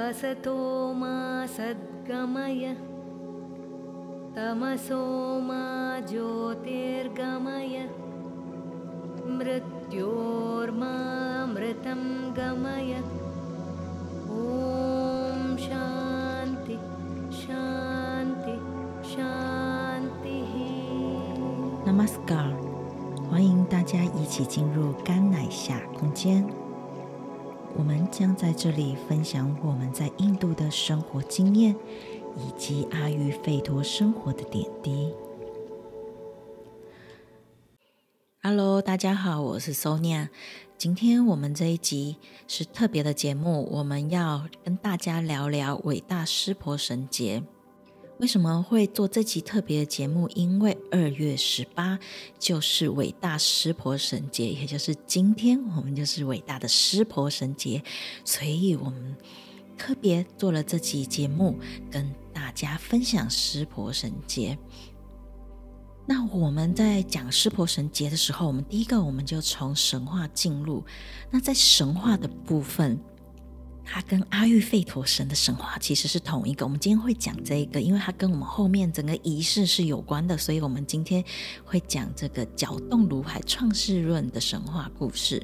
असतो मा सद्गमय तमसो मा ज्योतिर्गमय मृत्योर्मामृतं गमय ॐ शान्ति शान्ति शान्तिः Namaskar，欢迎大家一起进入甘乃夏空间。 我们将在这里分享我们在印度的生活经验，以及阿育吠陀生活的点滴。Hello，大家好，我是 Sonia。今天我们这一集是特别的节目，我们要跟大家聊聊伟大湿婆神节。为什么会做这期特别的节目？因为二月十八就是伟大湿婆神节，也就是今天，我们就是伟大的湿婆神节，所以我们特别做了这期节目，跟大家分享湿婆神节。那我们在讲湿婆神节的时候，我们第一个我们就从神话进入。那在神话的部分。它跟阿育吠陀神的神话其实是同一个。我们今天会讲这个，因为它跟我们后面整个仪式是有关的，所以我们今天会讲这个搅动如海创世论的神话故事。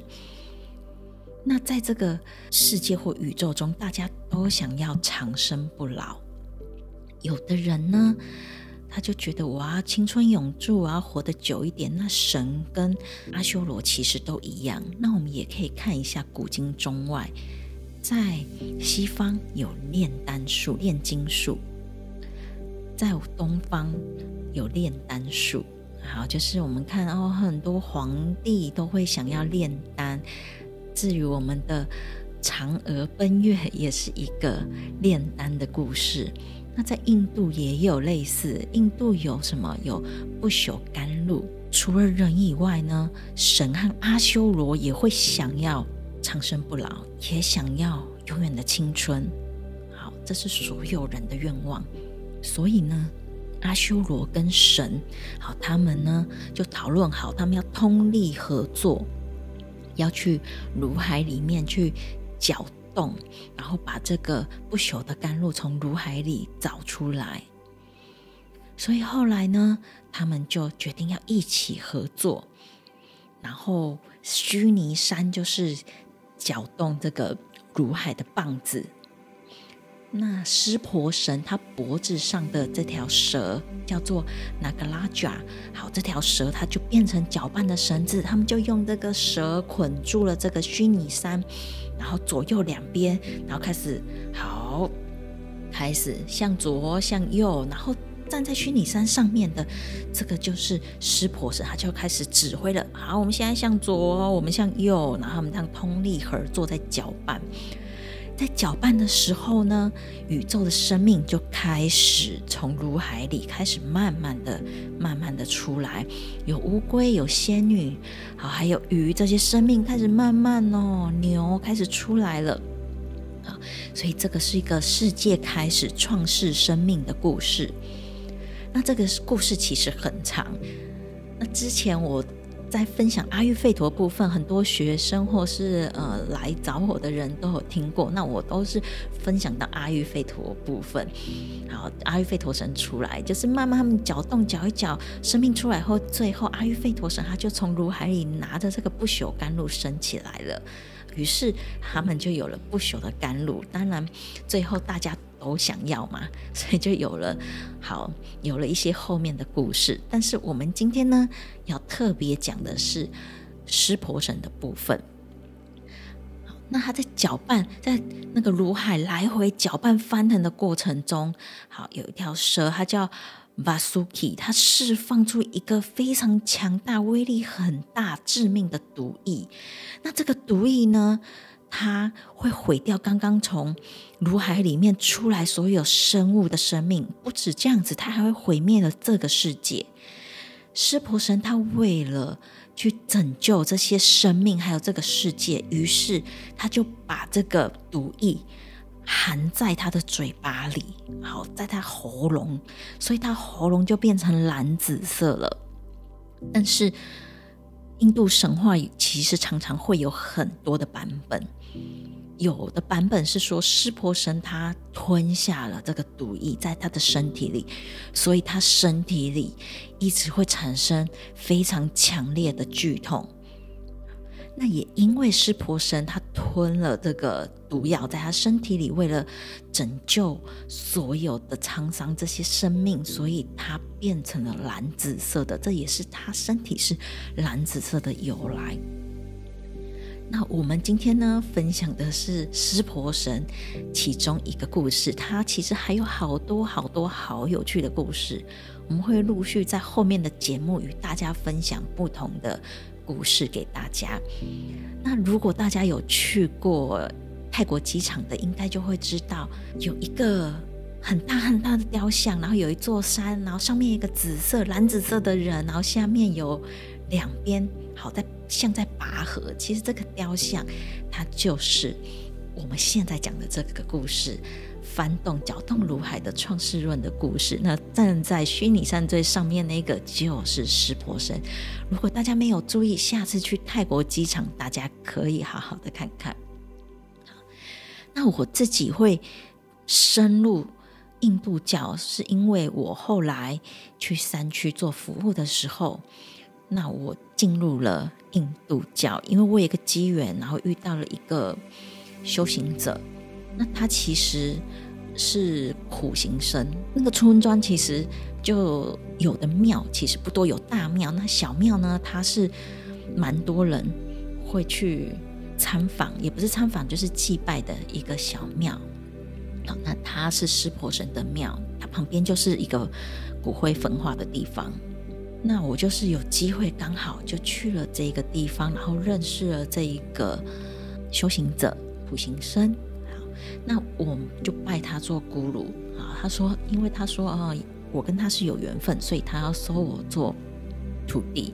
那在这个世界或宇宙中，大家都想要长生不老。有的人呢，他就觉得我要青春永驻，我要活得久一点。那神跟阿修罗其实都一样。那我们也可以看一下古今中外。在西方有炼丹术、炼金术，在东方有炼丹术。好，就是我们看哦，很多皇帝都会想要炼丹。至于我们的嫦娥奔月，也是一个炼丹的故事。那在印度也有类似，印度有什么？有不朽甘露。除了人以外呢，神和阿修罗也会想要。长生不老，也想要永远的青春。好，这是所有人的愿望。所以呢，阿修罗跟神，好，他们呢就讨论好，他们要通力合作，要去如海里面去搅动，然后把这个不朽的甘露从如海里找出来。所以后来呢，他们就决定要一起合作。然后须弥山就是。搅动这个如海的棒子，那湿婆神他脖子上的这条蛇叫做那个拉贾。好，这条蛇它就变成搅拌的绳子，他们就用这个蛇捆住了这个虚拟山，然后左右两边，然后开始好，开始向左向右，然后。站在虚拟山上面的这个就是湿婆神，他就开始指挥了。好，我们现在向左，我们向右，然后他们让通力合作在搅拌。在搅拌的时候呢，宇宙的生命就开始从如海里开始慢慢的、慢慢的出来。有乌龟，有仙女，好，还有鱼，这些生命开始慢慢哦，牛开始出来了。啊，所以这个是一个世界开始创世生命的故事。那这个故事其实很长。那之前我在分享阿育吠陀部分，很多学生或是呃来找我的人都有听过。那我都是分享到阿育吠陀部分。好，阿育吠陀神出来，就是慢慢他们搅动搅一搅，生命出来后，最后阿育吠陀神他就从如海里拿着这个不朽甘露升起来了。于是他们就有了不朽的甘露。当然，最后大家。都想要嘛，所以就有了好，有了一些后面的故事。但是我们今天呢，要特别讲的是湿婆神的部分。那他在搅拌，在那个乳海来回搅拌翻腾的过程中，好，有一条蛇，它叫 Vasuki，它释放出一个非常强大、威力很大、致命的毒液。那这个毒液呢，它会毁掉刚刚从乳海里面出来所有生物的生命，不止这样子，它还会毁灭了这个世界。湿婆神他为了去拯救这些生命，还有这个世界，于是他就把这个毒液含在他的嘴巴里，好，在他喉咙，所以他喉咙就变成蓝紫色了。但是印度神话其实常常会有很多的版本。有的版本是说湿婆神他吞下了这个毒液在他的身体里，所以他身体里一直会产生非常强烈的剧痛。那也因为湿婆神他吞了这个毒药在他身体里，为了拯救所有的沧桑这些生命，所以他变成了蓝紫色的。这也是他身体是蓝紫色的由来。那我们今天呢，分享的是湿婆神其中一个故事，它其实还有好多好多好有趣的故事，我们会陆续在后面的节目与大家分享不同的。故事给大家。那如果大家有去过泰国机场的，应该就会知道有一个很大很大的雕像，然后有一座山，然后上面一个紫色、蓝紫色的人，然后下面有两边好在像在拔河。其实这个雕像，它就是我们现在讲的这个故事。翻动、搅动如海的创世论的故事，那站在虚拟山最上面那个就是湿婆神。如果大家没有注意，下次去泰国机场，大家可以好好的看看。那我自己会深入印度教，是因为我后来去山区做服务的时候，那我进入了印度教，因为我有一个机缘，然后遇到了一个修行者。那他其实是苦行僧，那个村庄其实就有的庙其实不多，有大庙，那小庙呢，它是蛮多人会去参访，也不是参访，就是祭拜的一个小庙。好，那它是湿婆神的庙，它旁边就是一个骨灰焚化的地方。那我就是有机会刚好就去了这个地方，然后认识了这一个修行者苦行僧。那我就拜他做咕噜啊。他说，因为他说啊，我跟他是有缘分，所以他要收我做徒弟。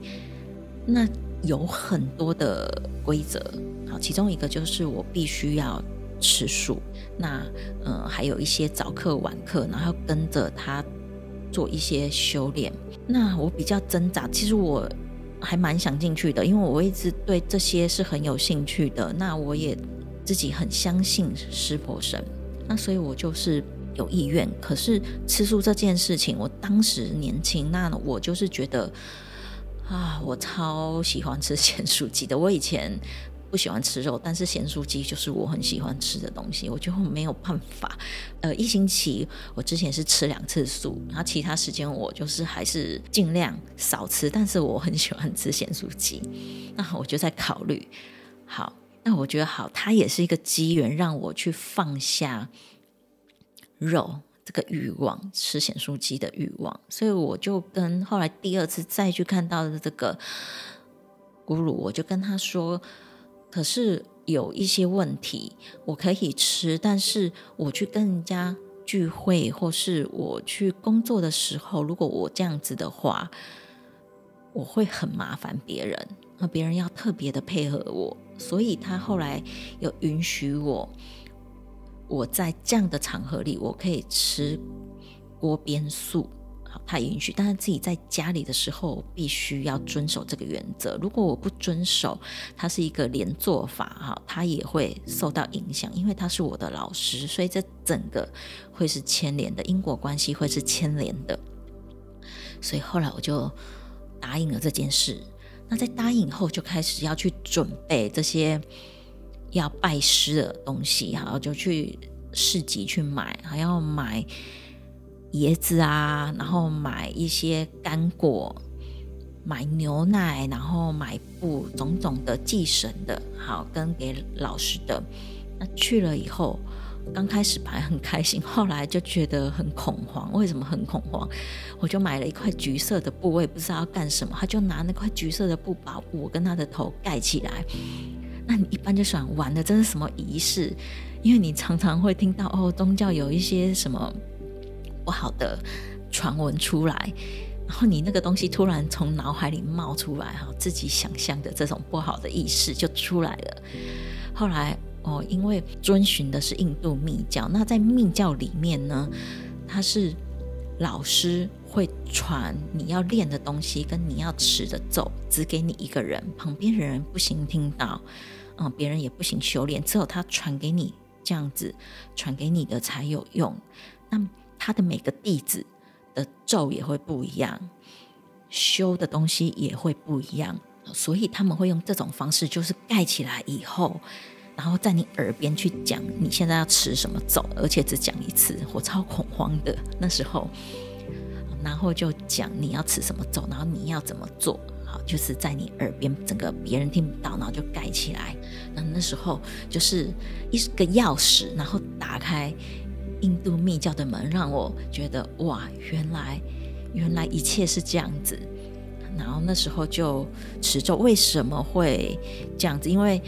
那有很多的规则，好，其中一个就是我必须要吃素。那呃，还有一些早课晚课，然后跟着他做一些修炼。那我比较挣扎，其实我还蛮想进去的，因为我一直对这些是很有兴趣的。那我也。自己很相信湿婆神，那所以我就是有意愿。可是吃素这件事情，我当时年轻，那我就是觉得啊，我超喜欢吃咸酥鸡的。我以前不喜欢吃肉，但是咸酥鸡就是我很喜欢吃的东西，我就没有办法。呃，一星期我之前是吃两次素，然后其他时间我就是还是尽量少吃。但是我很喜欢吃咸酥鸡，那我就在考虑，好。那我觉得好，它也是一个机缘，让我去放下肉这个欲望，吃咸酥鸡的欲望。所以我就跟后来第二次再去看到的这个咕噜，我就跟他说：“可是有一些问题，我可以吃，但是我去跟人家聚会，或是我去工作的时候，如果我这样子的话，我会很麻烦别人，那别人要特别的配合我。”所以他后来有允许我，我在这样的场合里，我可以吃锅边素。好，他允许，但是自己在家里的时候，必须要遵守这个原则。如果我不遵守，他是一个连坐法，哈，他也会受到影响，因为他是我的老师，所以这整个会是牵连的，因果关系会是牵连的。所以后来我就答应了这件事。那在答应后，就开始要去准备这些要拜师的东西，然后就去市集去买，还要买椰子啊，然后买一些干果，买牛奶，然后买布，种种的祭神的，好跟给老师的。那去了以后。刚开始还很开心，后来就觉得很恐慌。为什么很恐慌？我就买了一块橘色的布，我也不知道要干什么。他就拿那块橘色的布把我跟他的头盖起来。那你一般就想，玩的，这是什么仪式？因为你常常会听到哦，宗教有一些什么不好的传闻出来，然后你那个东西突然从脑海里冒出来，哈，自己想象的这种不好的意识就出来了。后来。哦，因为遵循的是印度密教，那在密教里面呢，他是老师会传你要练的东西跟你要持的咒，只给你一个人，旁边人不行听到。嗯，别人也不行修炼，只有他传给你这样子，传给你的才有用。那他的每个弟子的咒也会不一样，修的东西也会不一样，所以他们会用这种方式，就是盖起来以后，然后在你耳边去讲你现在要吃什么咒，而且只讲一次，我超恐慌的那时候。然后就讲你要吃什么咒，然后你要怎么做，好，就是在你耳边，整个别人听不到，然后就盖起来。那那时候就是一个钥匙，然后打开印度密教的门，让我觉得哇，原来原来一切是这样子。然后那时候就持咒，为什么会这样子？因为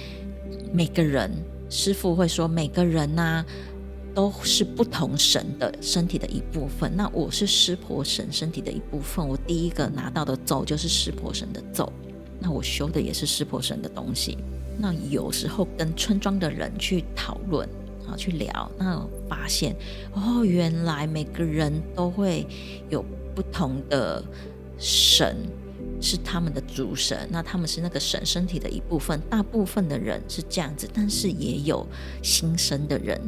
每个人师傅会说，每个人呐、都是不同神的身体的一部分。那我是湿婆神身体的一部分。我第一个拿到的咒就是湿婆神的咒。那我修的也是湿婆神的东西。那有时候跟村庄的人去讨论去聊，那发现哦，原来每个人都会有不同的神是他们的主神。那他们是那个神身体的一部分。大部分的人是这样子，但是也有新生的人。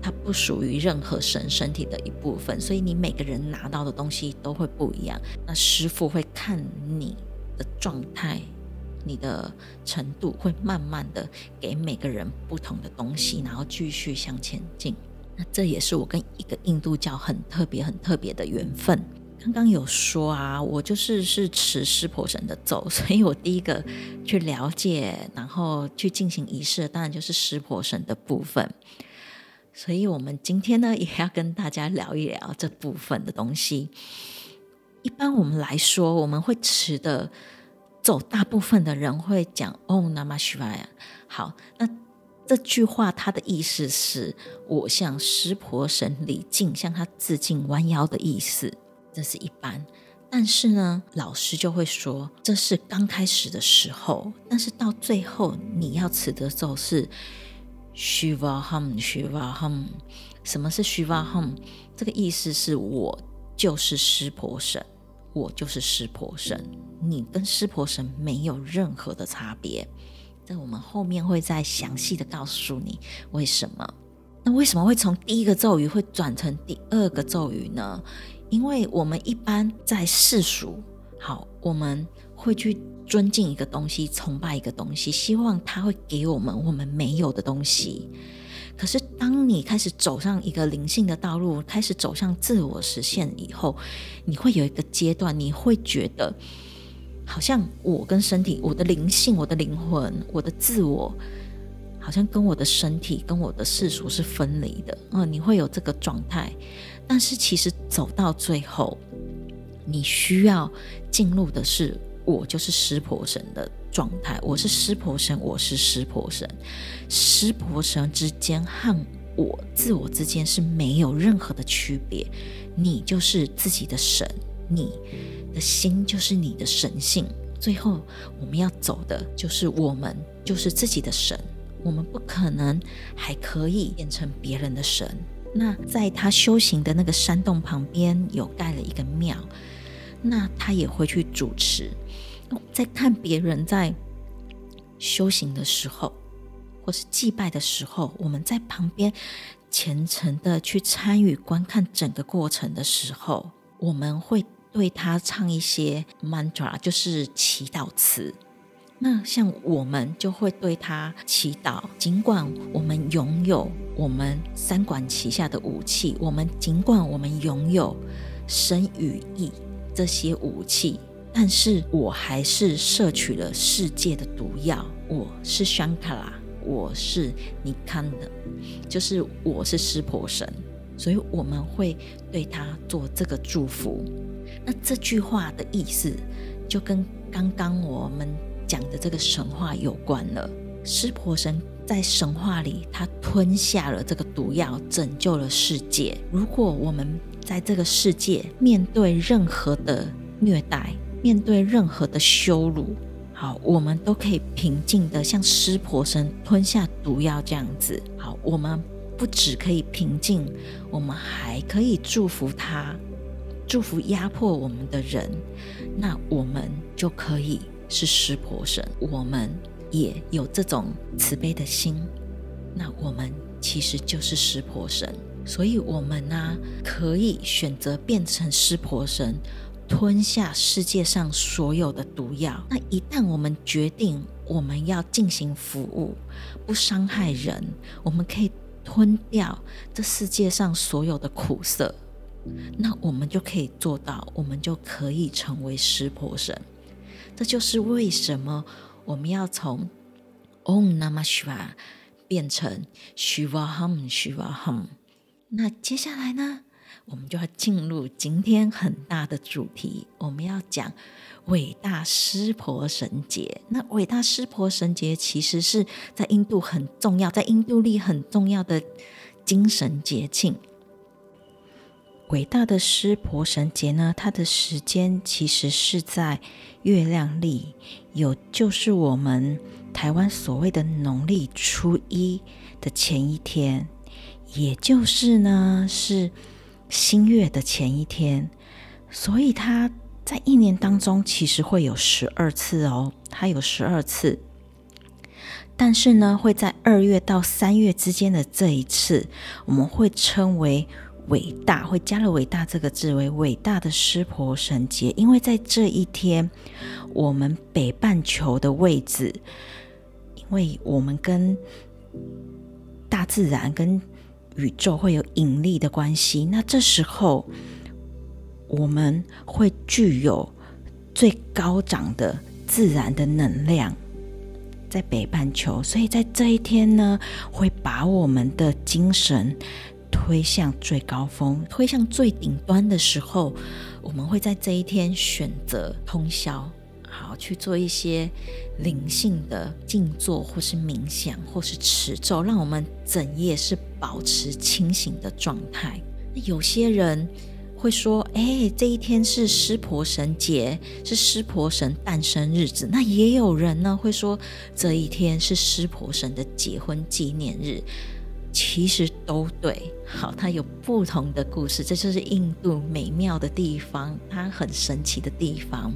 他不属于任何神身体的一部分，所以你每个人拿到的东西都会不一样。那师傅会看你的状态、你的程度，会慢慢的给每个人不同的东西，然后继续向前进。那这也是我跟一个印度教很特别、很特别的缘分。刚刚有说啊，我就是是持湿婆神的咒，所以我第一个去了解，然后去进行仪式，当然就是湿婆神的部分。所以，我们今天呢，也要跟大家聊一聊这部分的东西。一般我们来说，我们会持的走，大部分的人会讲“唵那嘛希瓦呀”。好，那这句话它的意思是我向湿婆神礼敬，向他致敬，弯腰的意思。这是一般。但是呢，老师就会说，这是刚开始的时候，但是到最后你要持的咒是。Shivaham，Shivaham，什么是 Shivaham？这个意思是我就是湿婆神，我就是湿婆神，你跟湿婆神没有任何的差别。这我们后面会再详细的告诉你为什么。那为什么会从第一个咒语会转成第二个咒语呢？因为我们一般在世俗，好，我们会去。尊敬一个东西，崇拜一个东西，希望他会给我们我们没有的东西。可是，当你开始走上一个灵性的道路，开始走向自我实现以后，你会有一个阶段，你会觉得好像我跟身体、我的灵性、我的灵魂、我的自我，好像跟我的身体、跟我的世俗是分离的。嗯，你会有这个状态。但是，其实走到最后，你需要进入的是。我就是湿婆神的状态，我是湿婆神，我是湿婆神，湿婆神之间和我自我之间是没有任何的区别。你就是自己的神，你的心就是你的神性。最后我们要走的就是我们就是自己的神，我们不可能还可以变成别人的神。那在他修行的那个山洞旁边有盖了一个庙。那他也会去主持，在看别人在修行的时候，或是祭拜的时候，我们在旁边虔诚的去参与观看整个过程的时候，我们会对他唱一些 mantra，就是祈祷词。那像我们就会对他祈祷，尽管我们拥有我们三管齐下的武器，我们尽管我们拥有身与意。这些武器，但是我还是摄取了世界的毒药。我是香卡拉，我是尼康的，就是我是湿婆神，所以我们会对他做这个祝福。那这句话的意思，就跟刚刚我们讲的这个神话有关了。湿婆神在神话里，他吞下了这个毒药，拯救了世界。如果我们在这个世界，面对任何的虐待，面对任何的羞辱，好，我们都可以平静的像湿婆神吞下毒药这样子。好，我们不只可以平静，我们还可以祝福他，祝福压迫我们的人。那我们就可以是湿婆神，我们也有这种慈悲的心，那我们其实就是湿婆神。所以，我们呢、可以选择变成湿婆神，吞下世界上所有的毒药。那一旦我们决定我们要进行服务，不伤害人，我们可以吞掉这世界上所有的苦涩。那我们就可以做到，我们就可以成为湿婆神。这就是为什么我们要从 Om Namah Shiva 变成 Shivaham Shivaham。那接下来呢，我们就要进入今天很大的主题，我们要讲伟大湿婆神节。那伟大湿婆神节其实是在印度很重要，在印度历很重要的精神节庆。伟大的湿婆神节呢，它的时间其实是在月亮历，有就是我们台湾所谓的农历初一的前一天。也就是呢，是新月的前一天，所以它在一年当中其实会有十二次哦，它有十二次，但是呢，会在二月到三月之间的这一次，我们会称为伟大，会加了“伟大”这个字为伟大的湿婆神节，因为在这一天，我们北半球的位置，因为我们跟大自然跟宇宙会有引力的关系，那这时候我们会具有最高涨的自然的能量，在北半球，所以在这一天呢，会把我们的精神推向最高峰，推向最顶端的时候，我们会在这一天选择通宵。好，去做一些灵性的静坐，或是冥想，或是持咒，让我们整夜是保持清醒的状态。那有些人会说：“哎，这一天是湿婆神节，是湿婆神诞生日子。”那也有人呢会说，这一天是湿婆神的结婚纪念日。其实都对，好，它有不同的故事，这就是印度美妙的地方，它很神奇的地方。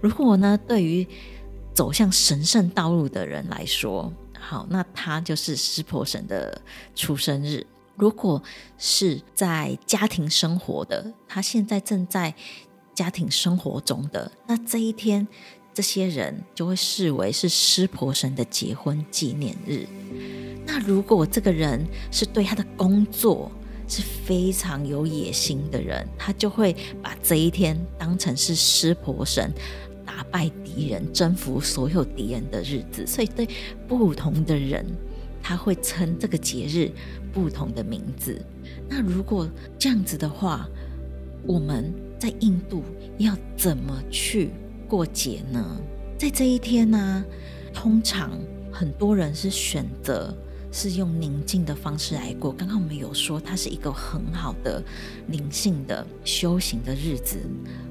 如果呢，对于走向神圣道路的人来说，好，那他就是湿婆神的出生日。如果是在家庭生活的，他现在正在家庭生活中的，那这一天，这些人就会视为是湿婆神的结婚纪念日。那如果这个人是对他的工作是非常有野心的人，他就会把这一天当成是湿婆神。打败敌人、征服所有敌人的日子，所以对不同的人，他会称这个节日不同的名字。那如果这样子的话，我们在印度要怎么去过节呢？在这一天呢、通常很多人是选择是用宁静的方式来过。刚刚我们有说，它是一个很好的灵性的修行的日子。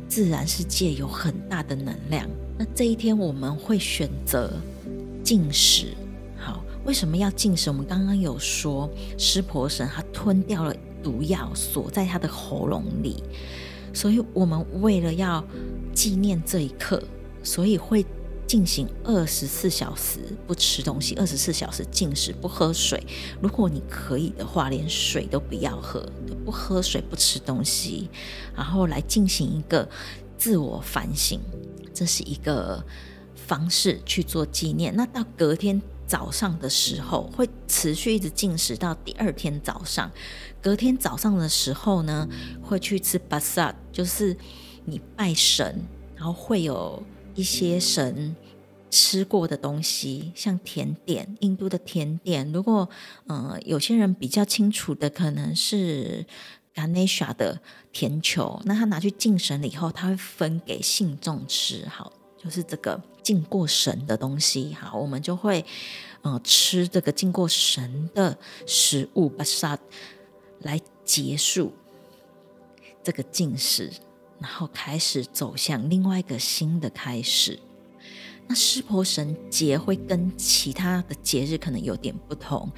自然世界有很大的能量，那这一天我们会选择进食。好，为什么要进食？我们刚刚有说，湿婆神他吞掉了毒药，锁在他的喉咙里，所以我们为了要纪念这一刻，所以会进行二十四小时不吃东西，二十四小时禁食，不喝水。如果你可以的话，连水都不要喝。不喝水，不吃东西，然后来进行一个自我反省，这是一个方式去做纪念。那到隔天早上的时候，会持续一直进食到第二天早上。隔天早上的时候呢，会去吃巴萨，就是你拜神，然后会有一些神。吃过的东西，像甜点，印度的甜点。如果呃有些人比较清楚的，可能是 Ganesh 的甜球，那他拿去敬神了以后，他会分给信众吃。好，就是这个敬过神的东西。好，我们就会呃吃这个敬过神的食物，巴萨来结束这个进食，然后开始走向另外一个新的开始。那湿婆神节会跟其他的节日可能有点不同，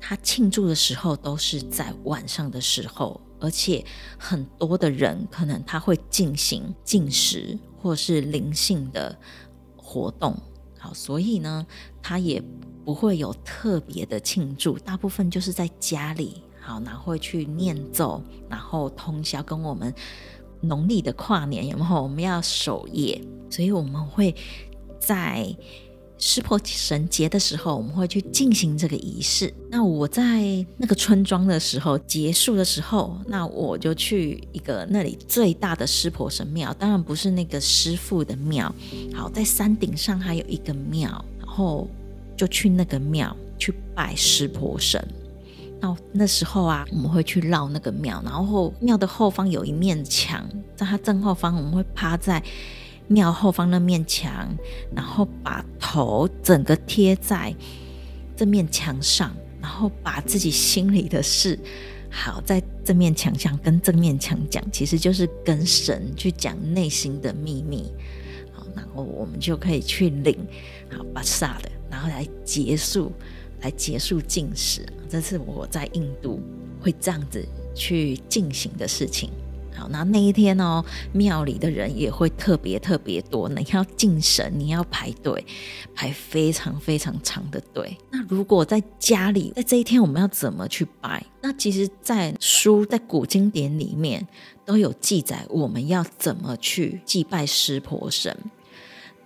他庆祝的时候都是在晚上的时候，而且很多的人可能他会进行进食或是灵性的活动，好，所以呢，他也不会有特别的庆祝，大部分就是在家里，好，然后会去念咒，然后通宵跟我们农历的跨年，然后我们要守夜，所以我们会在。湿婆神节的时候，我们会去进行这个仪式。那我在那个村庄的时候，结束的时候，那我就去一个那里最大的湿婆神庙，当然不是那个师父的庙。好，在山顶上还有一个庙，然后就去那个庙去拜湿婆神。那那时候啊，我们会去绕那个庙，然后庙的后方有一面墙，在它正后方，我们会趴在。庙后方那面墙，然后把头整个贴在这面墙上，然后把自己心里的事，好在这面墙上跟这面墙讲，其实就是跟神去讲内心的秘密。好，然后我们就可以去领好巴萨的，然后来结束，来结束禁食。这是我在印度会这样子去进行的事情。好，那那一天哦，庙里的人也会特别特别多。你要敬神，你要排队，排非常非常长的队。那如果在家里，在这一天我们要怎么去拜？那其实，在书在古经典里面都有记载，我们要怎么去祭拜湿婆神。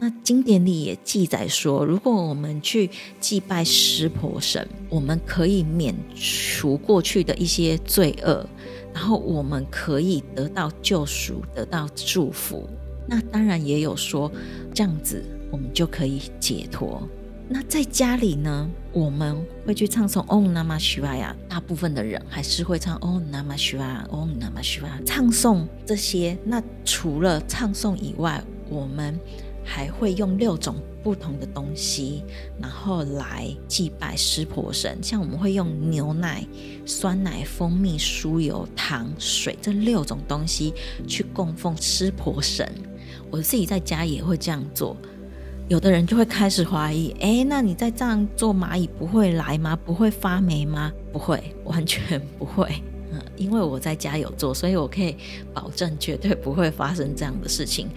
那经典里也记载说，如果我们去祭拜湿婆神，我们可以免除过去的一些罪恶。然后我们可以得到救赎，得到祝福。那当然也有说这样子，我们就可以解脱。那在家里呢，我们会去唱诵 Om Namah Shivaya，大部分的人还是会唱 Om Namah Shivaya，Om Namah Shivaya，唱诵这些。那除了唱诵以外，我们还会用六种不同的东西，然后来祭拜湿婆神。像我们会用牛奶、酸奶、蜂蜜、酥油、糖、水这六种东西去供奉湿婆神。我自己在家也会这样做。有的人就会开始怀疑：诶，那你在这样做，蚂蚁不会来吗？不会发霉吗？不会，完全不会。嗯，因为我在家有做，所以我可以保证绝对不会发生这样的事情。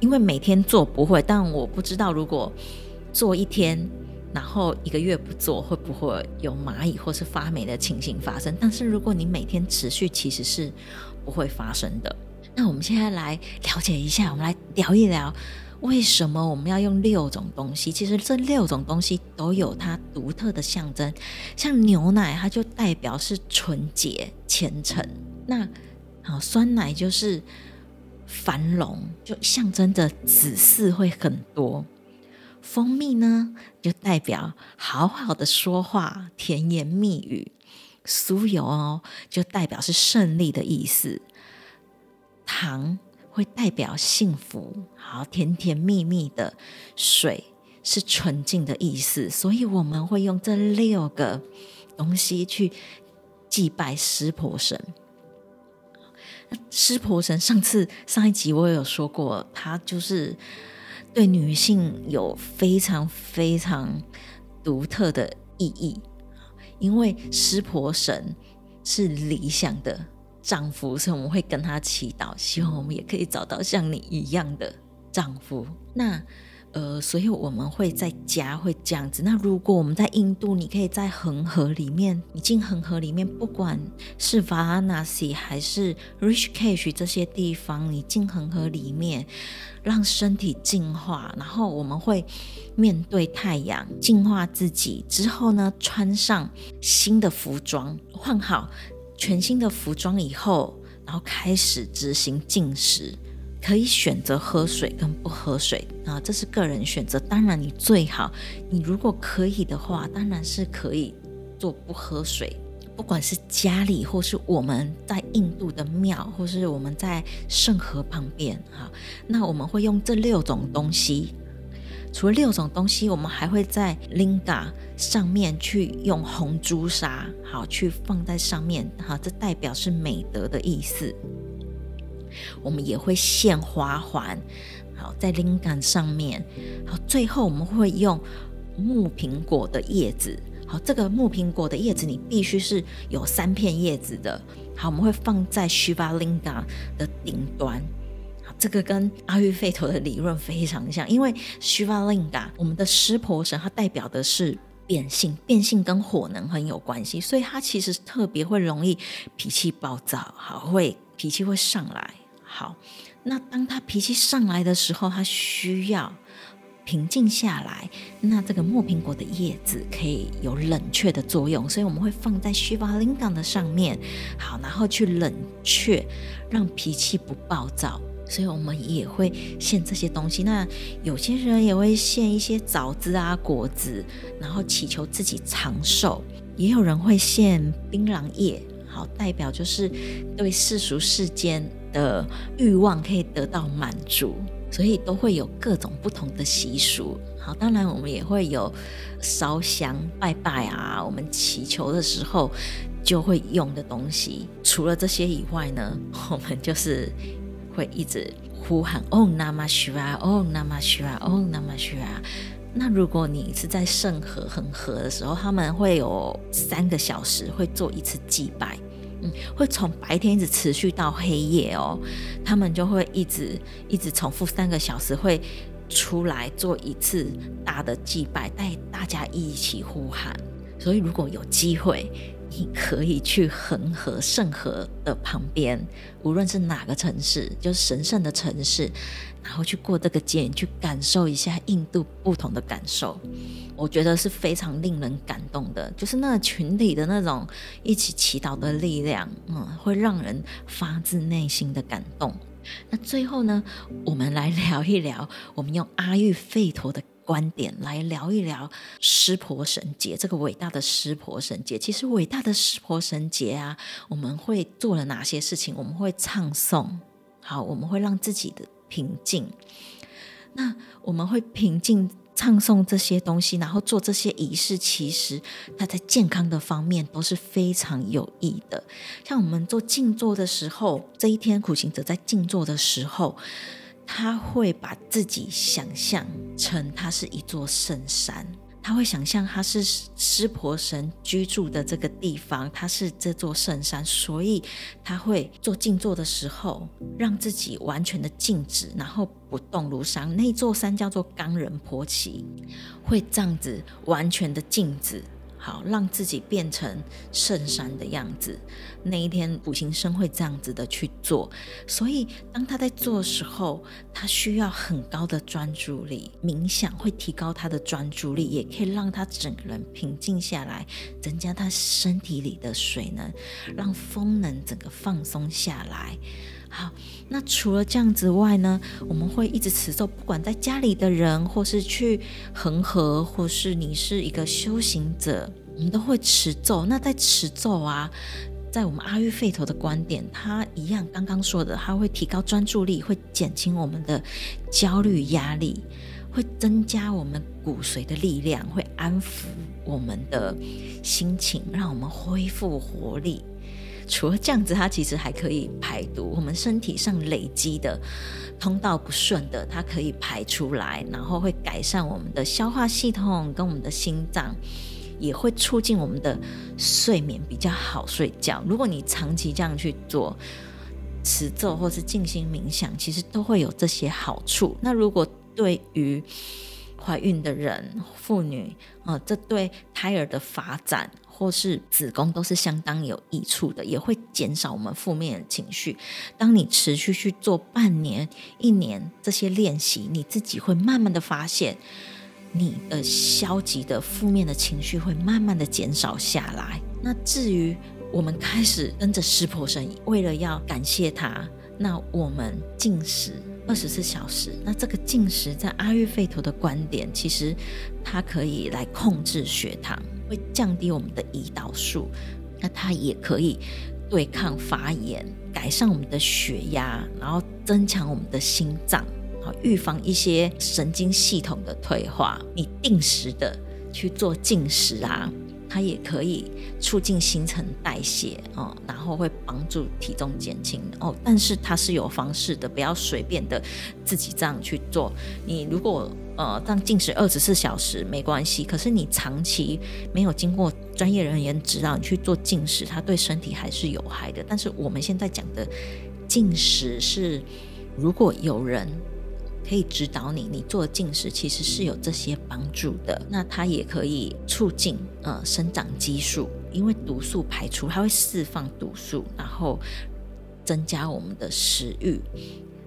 因为每天做不会，但我不知道如果做一天，然后一个月不做，会不会有蚂蚁或是发霉的情形发生？但是如果你每天持续，其实是不会发生的。那我们现在来了解一下，我们来聊一聊为什么我们要用六种东西？其实这六种东西都有它独特的象征。像牛奶，它就代表是纯洁虔诚。那好，酸奶就是。繁荣就象征着子嗣会很多，蜂蜜呢就代表好好的说话，甜言蜜语，酥油哦就代表是胜利的意思，糖会代表幸福，好甜甜蜜蜜的，水是纯净的意思，所以我们会用这六个东西去祭拜湿婆神。湿婆神，上次上一集我也有说过，他就是对女性有非常非常独特的意义，因为湿婆神是理想的丈夫，所以我们会跟他祈祷，希望我们也可以找到像你一样的丈夫。那。呃，所以我们会在家会这样子。那如果我们在印度，你可以在恒河里面，你进恒河里面，不管是 Varanasi 还是 Rishikesh 这些地方，你进恒河里面，让身体净化，然后我们会面对太阳，净化自己之后呢，穿上新的服装，换好全新的服装以后，然后开始执行进食。可以选择喝水跟不喝水啊，这是个人选择。当然，你最好，你如果可以的话，当然是可以做不喝水。不管是家里，或是我们在印度的庙，或是我们在圣河旁边，哈，那我们会用这六种东西。除了六种东西，我们还会在 linga 上面去用红朱砂，好，去放在上面，哈，这代表是美德的意思。我们也会献花环，好，在灵感上面，好，最后我们会用木苹果的叶子，好，这个木苹果的叶子你必须是有三片叶子的，好，我们会放在 Shiva Linga 的顶端，好，这个跟阿育吠陀的理论非常像，因为 Shivalinga 我们的湿婆神，它代表的是变性，变性跟火能很有关系，所以它其实特别会容易脾气暴躁，好，会脾气会上来。好，那当他脾气上来的时候，他需要平静下来。那这个墨苹果的叶子可以有冷却的作用，所以我们会放在 Shivalingam 的上面，好，然后去冷却，让脾气不暴躁。所以我们也会献这些东西。那有些人也会献一些枣子啊、果子，然后祈求自己长寿。也有人会献槟榔叶，好，代表就是对世俗世间。的欲望可以得到满足，所以都会有各种不同的习俗。好，当然我们也会有烧香拜拜啊，我们祈求的时候就会用的东西。除了这些以外呢，我们就是会一直呼喊 Om Namah Shivaya，Om Namah Shivaya，Om Namah Shivaya。那如果你是在圣河恒河的时候，他们会有三个小时会做一次祭拜。会从白天一直持续到黑夜哦，他们就会一直一直重复三个小时，会出来做一次大的祭拜，带大家一起呼喊。所以如果有机会，你可以去恒河圣河的旁边，无论是哪个城市，就是神圣的城市，然后去过这个节，去感受一下印度不同的感受。我觉得是非常令人感动的，就是那群体的那种一起祈祷的力量，嗯，会让人发自内心的感动。那最后呢，我们来聊一聊，我们用阿育吠陀的观点来聊一聊湿婆神节这个伟大的湿婆神节。其实伟大的湿婆神节啊，我们会做了哪些事情？我们会唱诵，好，我们会让自己的平静。那我们会平静。唱诵这些东西，然后做这些仪式，其实它在健康的方面都是非常有益的。像我们做静坐的时候，这一天苦行者在静坐的时候，他会把自己想象成他是一座圣山。他会想象他是湿婆神居住的这个地方，他是这座圣山，所以他会做静坐的时候，让自己完全的静止，然后不动如山。那座山叫做冈仁波齐，会这样子完全的静止。好，让自己变成圣山的样子。那一天，苦行僧会这样子的去做。所以，当他在做的时候，他需要很高的专注力。冥想会提高他的专注力，也可以让他整个人平静下来，增加他身体里的水能，让风能整个放松下来。好，那除了这样子外呢，我们会一直持咒，不管在家里的人，或是去恒河，或是你是一个修行者，我们都会持咒。那在持咒啊，在我们阿育吠陀的观点，它一样刚刚说的，它会提高专注力，会减轻我们的焦虑压力，会增加我们骨髓的力量，会安抚我们的心情，让我们恢复活力。除了这样子，它其实还可以排毒。我们身体上累积的通道不顺的，它可以排出来，然后会改善我们的消化系统跟我们的心脏，也会促进我们的睡眠比较好睡觉。如果你长期这样去做持咒或是静心冥想，其实都会有这些好处。那如果对于怀孕的人、妇女啊、呃，这对胎儿的发展。或是子宫都是相当有益处的，也会减少我们负面情绪。当你持续去做半年、一年这些练习，你自己会慢慢的发现，你的消极的负面的情绪会慢慢的减少下来。那至于我们开始跟着湿婆神，为了要感谢他，那我们禁食二十四小时。那这个禁食在阿育吠陀的观点，其实它可以来控制血糖。会降低我们的胰岛素，那它也可以对抗发炎，改善我们的血压，然后增强我们的心脏，好预防一些神经系统的退化。你定时的去做进食啊。它也可以促进新陈代谢哦，然后会帮助体重减轻哦。但是它是有方式的，不要随便的自己这样去做。你如果呃这样禁食二十四小时没关系，可是你长期没有经过专业人员指导你去做禁食，它对身体还是有害的。但是我们现在讲的禁食是如果有人可以指导你，你做进食其实是有这些帮助的。那它也可以促进呃生长激素，因为毒素排出，它会释放毒素，然后增加我们的食欲。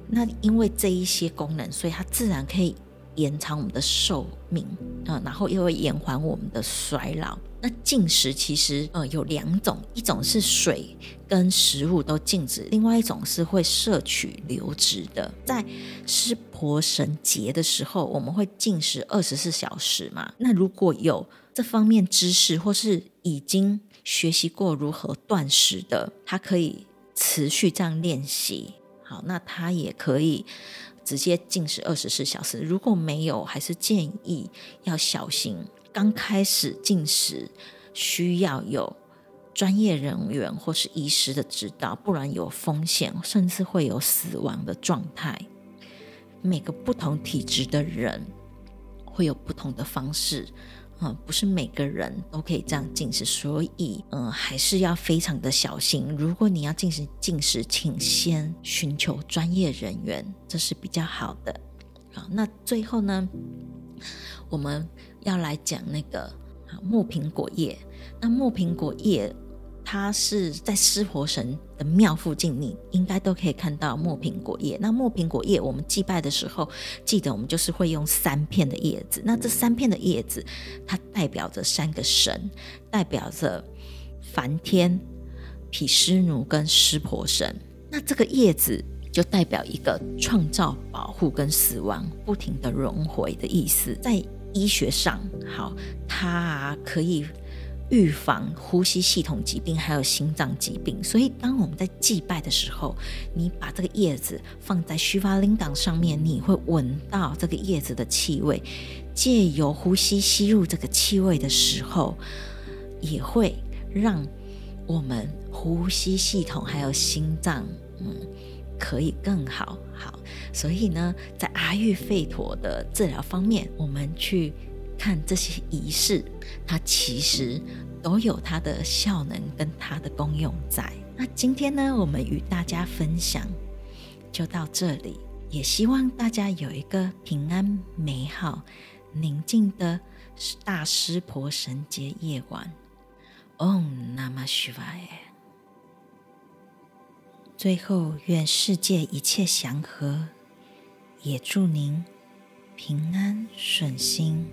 那因为这一些功能，所以它自然可以延长我们的寿命啊、呃，然后又会延缓我们的衰老。那禁食其实呃有两种，一种是水跟食物都禁止，另外一种是会摄取流质的。在湿婆神节的时候，我们会禁食二十四小时嘛。那如果有这方面知识或是已经学习过如何断食的，他可以持续这样练习。好，那他也可以直接禁食二十四小时。如果没有，还是建议要小心。刚开始进食，需要有专业人员或是医师的指导，不然有风险，甚至会有死亡的状态。每个不同体质的人会有不同的方式，嗯，不是每个人都可以这样进食，所以嗯，还是要非常的小心。如果你要进行进食，请先寻求专业人员，这是比较好的。好，那最后呢，我们。要来讲那个木苹果叶，那木苹果叶它是在湿婆神的庙附近，你应该都可以看到木苹果叶。那木苹果叶，我们祭拜的时候，记得我们就是会用三片的叶子。那这三片的叶子，它代表着三个神，代表着梵天、毗湿奴跟湿婆神。那这个叶子就代表一个创造、保护跟死亡不停的轮回的意思，在。医学上，好，它可以预防呼吸系统疾病，还有心脏疾病。所以，当我们在祭拜的时候，你把这个叶子放在须发林港上面，你会闻到这个叶子的气味。借由呼吸吸入这个气味的时候，也会让我们呼吸系统还有心脏，嗯。可以更好，好，所以呢，在阿育吠陀的治疗方面，我们去看这些仪式，它其实都有它的效能跟它的功用在。那今天呢，我们与大家分享就到这里，也希望大家有一个平安、美好、宁静的大湿婆神节夜晚。Om Namah Shivaya。最后，愿世界一切祥和，也祝您平安顺心。